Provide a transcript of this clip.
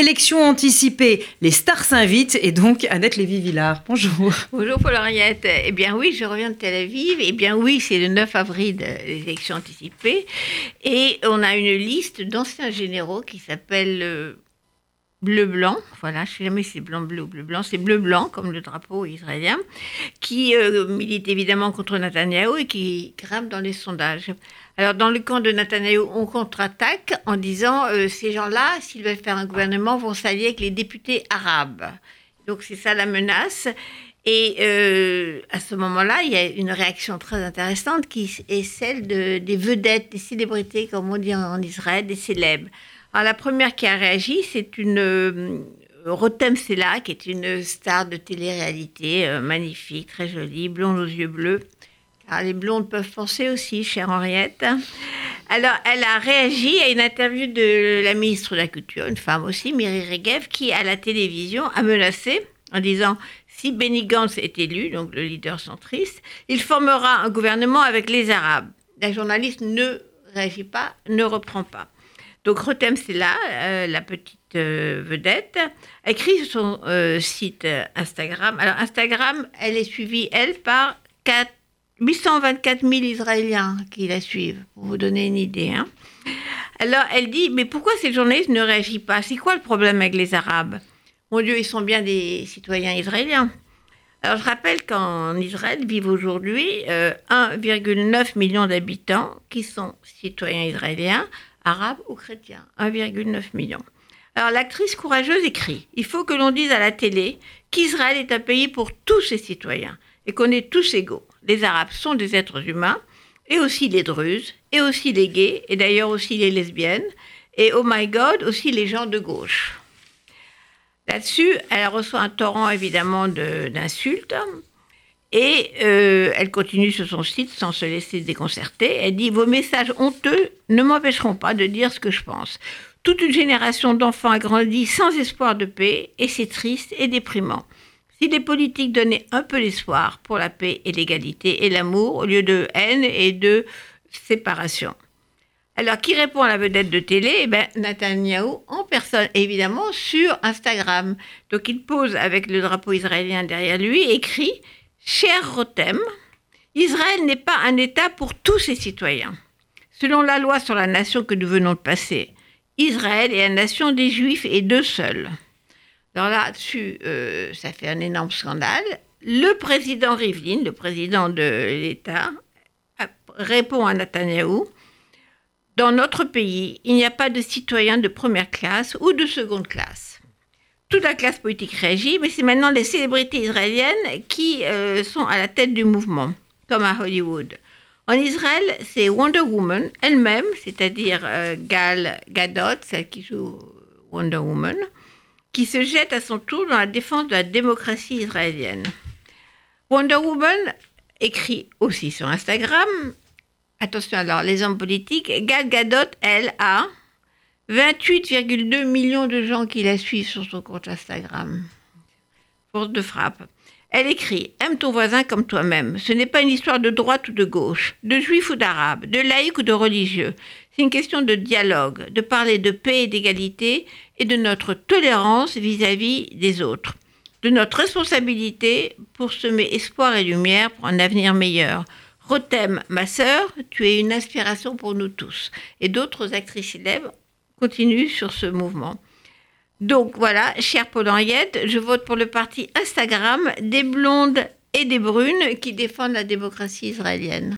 élection anticipée, les stars s'invitent et donc Annette Lévy-Villard. Bonjour. Bonjour Paul-Henriette. Eh bien oui, je reviens de Tel Aviv. Eh bien oui, c'est le 9 avril, les élections anticipées. Et on a une liste d'anciens généraux qui s'appelle euh, bleu-blanc, voilà, je sais jamais si c'est blanc-bleu ou bleu-blanc, c'est bleu-blanc comme le drapeau israélien, qui euh, milite évidemment contre Netanyahou et qui grimpe dans les sondages. Alors dans le camp de Netanyahou, on contre-attaque en disant euh, ces gens-là, s'ils veulent faire un gouvernement, vont s'allier avec les députés arabes. Donc c'est ça la menace. Et euh, à ce moment-là, il y a une réaction très intéressante qui est celle de, des vedettes, des célébrités, comme on dit en Israël, des célèbres. Alors, la première qui a réagi, c'est une euh, Rotem Sela, qui est une star de télé-réalité euh, magnifique, très jolie, blonde aux yeux bleus. Car les blondes peuvent penser aussi, chère Henriette. Alors, elle a réagi à une interview de la ministre de la Culture, une femme aussi, Miri Regev, qui, à la télévision, a menacé en disant si Benny Gantz est élu, donc le leader centriste, il formera un gouvernement avec les Arabes. La journaliste ne réagit pas, ne reprend pas. Donc Rotem, c'est là, euh, la petite euh, vedette, écrit sur son euh, site Instagram. Alors Instagram, elle est suivie, elle, par 4, 824 000 Israéliens qui la suivent, pour vous donner une idée. Hein. Alors elle dit, mais pourquoi ces journalistes ne réagissent pas? C'est quoi le problème avec les Arabes? Mon Dieu, ils sont bien des citoyens israéliens. Alors je rappelle qu'en Israël vivent aujourd'hui 1,9 million d'habitants qui sont citoyens israéliens arabes ou chrétiens, 1,9 million. Alors l'actrice courageuse écrit Il faut que l'on dise à la télé qu'Israël est un pays pour tous ses citoyens et qu'on est tous égaux. Les Arabes sont des êtres humains, et aussi les Druzes, et aussi les gays, et d'ailleurs aussi les lesbiennes, et oh my god, aussi les gens de gauche. Là-dessus, elle reçoit un torrent évidemment d'insultes. Et euh, elle continue sur son site sans se laisser déconcerter. Elle dit Vos messages honteux ne m'empêcheront pas de dire ce que je pense. Toute une génération d'enfants a grandi sans espoir de paix, et c'est triste et déprimant. Si les politiques donnaient un peu d'espoir pour la paix et l'égalité et l'amour au lieu de haine et de séparation. Alors, qui répond à la vedette de télé? Eh bien, Netanyahou en personne, évidemment, sur Instagram. Donc, il pose avec le drapeau israélien derrière lui, écrit Cher Rotem, Israël n'est pas un État pour tous ses citoyens. Selon la loi sur la nation que nous venons de passer, Israël est la nation des Juifs et d'eux seuls. Alors là-dessus, euh, ça fait un énorme scandale. Le président Rivlin, le président de l'État, répond à Netanyahou Dans notre pays, il n'y a pas de citoyens de première classe ou de seconde classe toute la classe politique réagit, mais c'est maintenant les célébrités israéliennes qui euh, sont à la tête du mouvement, comme à Hollywood. En Israël, c'est Wonder Woman elle-même, c'est-à-dire euh, Gal Gadot, celle qui joue Wonder Woman, qui se jette à son tour dans la défense de la démocratie israélienne. Wonder Woman écrit aussi sur Instagram, attention alors, les hommes politiques, Gal Gadot, elle, a 28,2 millions de gens qui la suivent sur son compte Instagram. Force de frappe. Elle écrit Aime ton voisin comme toi-même. Ce n'est pas une histoire de droite ou de gauche, de juif ou d'arabe, de laïc ou de religieux. C'est une question de dialogue, de parler de paix et d'égalité et de notre tolérance vis-à-vis des autres, de notre responsabilité pour semer espoir et lumière pour un avenir meilleur. Rotem, ma sœur, tu es une inspiration pour nous tous. Et d'autres actrices célèbres continue sur ce mouvement. Donc voilà, chère Paul Henriette, je vote pour le parti Instagram des blondes et des brunes qui défendent la démocratie israélienne.